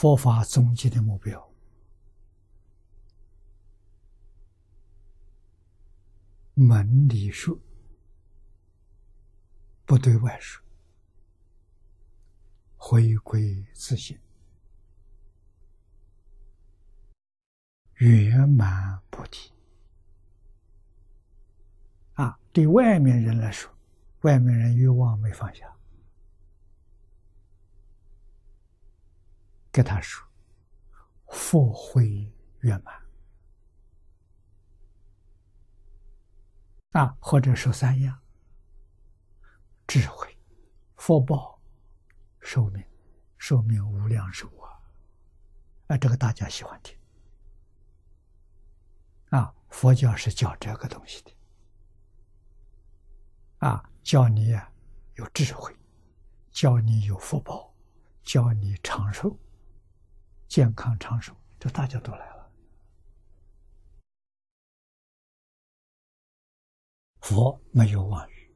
佛法终极的目标。门里说，不对外说，回归自信，圆满菩提。啊，对外面人来说，外面人欲望没放下，给他说，佛慧圆满。啊，或者说三样：智慧、福报、寿命，寿命无量寿啊！啊，这个大家喜欢听。啊，佛教是教这个东西的。啊，教你有智慧，教你有福报，教你长寿、健康长寿，这大家都来了。佛没有妄语，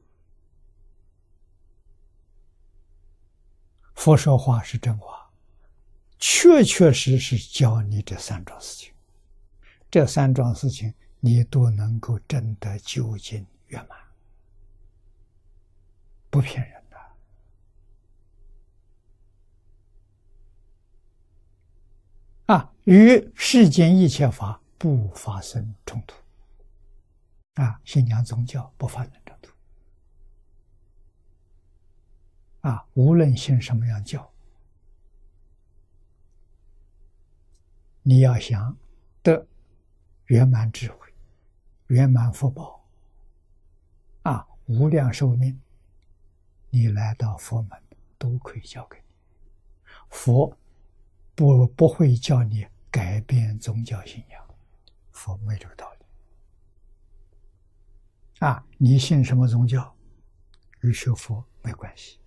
佛说话是真话，确确实实教你这三桩事情，这三桩事情你都能够真的究竟圆满，不骗人。与世间一切法不发生冲突。啊，信仰宗教不发生冲突。啊，无论信什么样教，你要想得圆满智慧、圆满福报，啊，无量寿命，你来到佛门都可以教给你。佛不不会叫你改变宗教信仰，佛没这个道理。啊，你信什么宗教，与学佛没关系。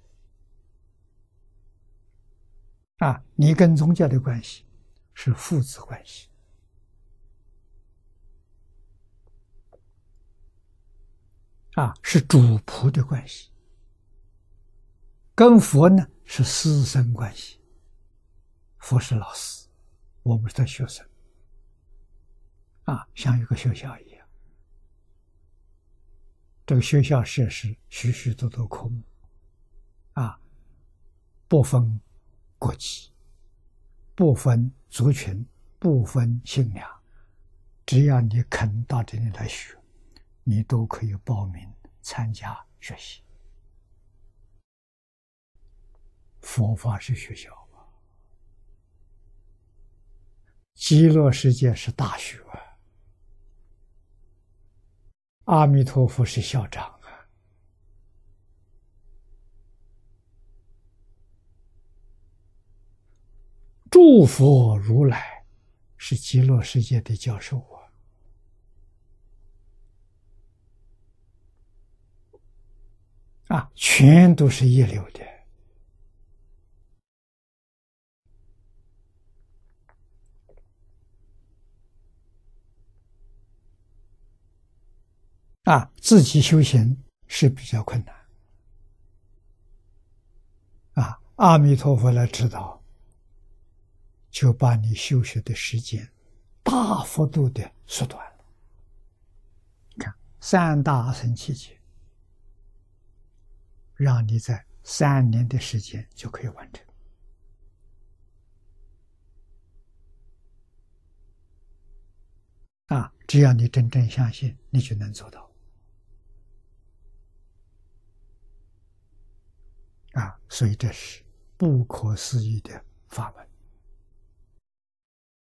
啊，你跟宗教的关系是父子关系，啊，是主仆的关系。跟佛呢是师生关系，佛是老师，我们是他学生，啊，像一个学校一样。这个学校设施许许多多科目，啊，不分国籍，不分族群，不分信仰，只要你肯到这里来学，你都可以报名参加学习。佛法是学校极乐世界是大学。阿弥陀佛是校长啊，诸佛如来是极乐世界的教授啊，啊，全都是一流的。啊，自己修行是比较困难。啊，阿弥陀佛来指导，就把你修学的时间大幅度的缩短了。看三大乘七劫，让你在三年的时间就可以完成。啊，只要你真正相信，你就能做到。啊，所以这是不可思议的法门。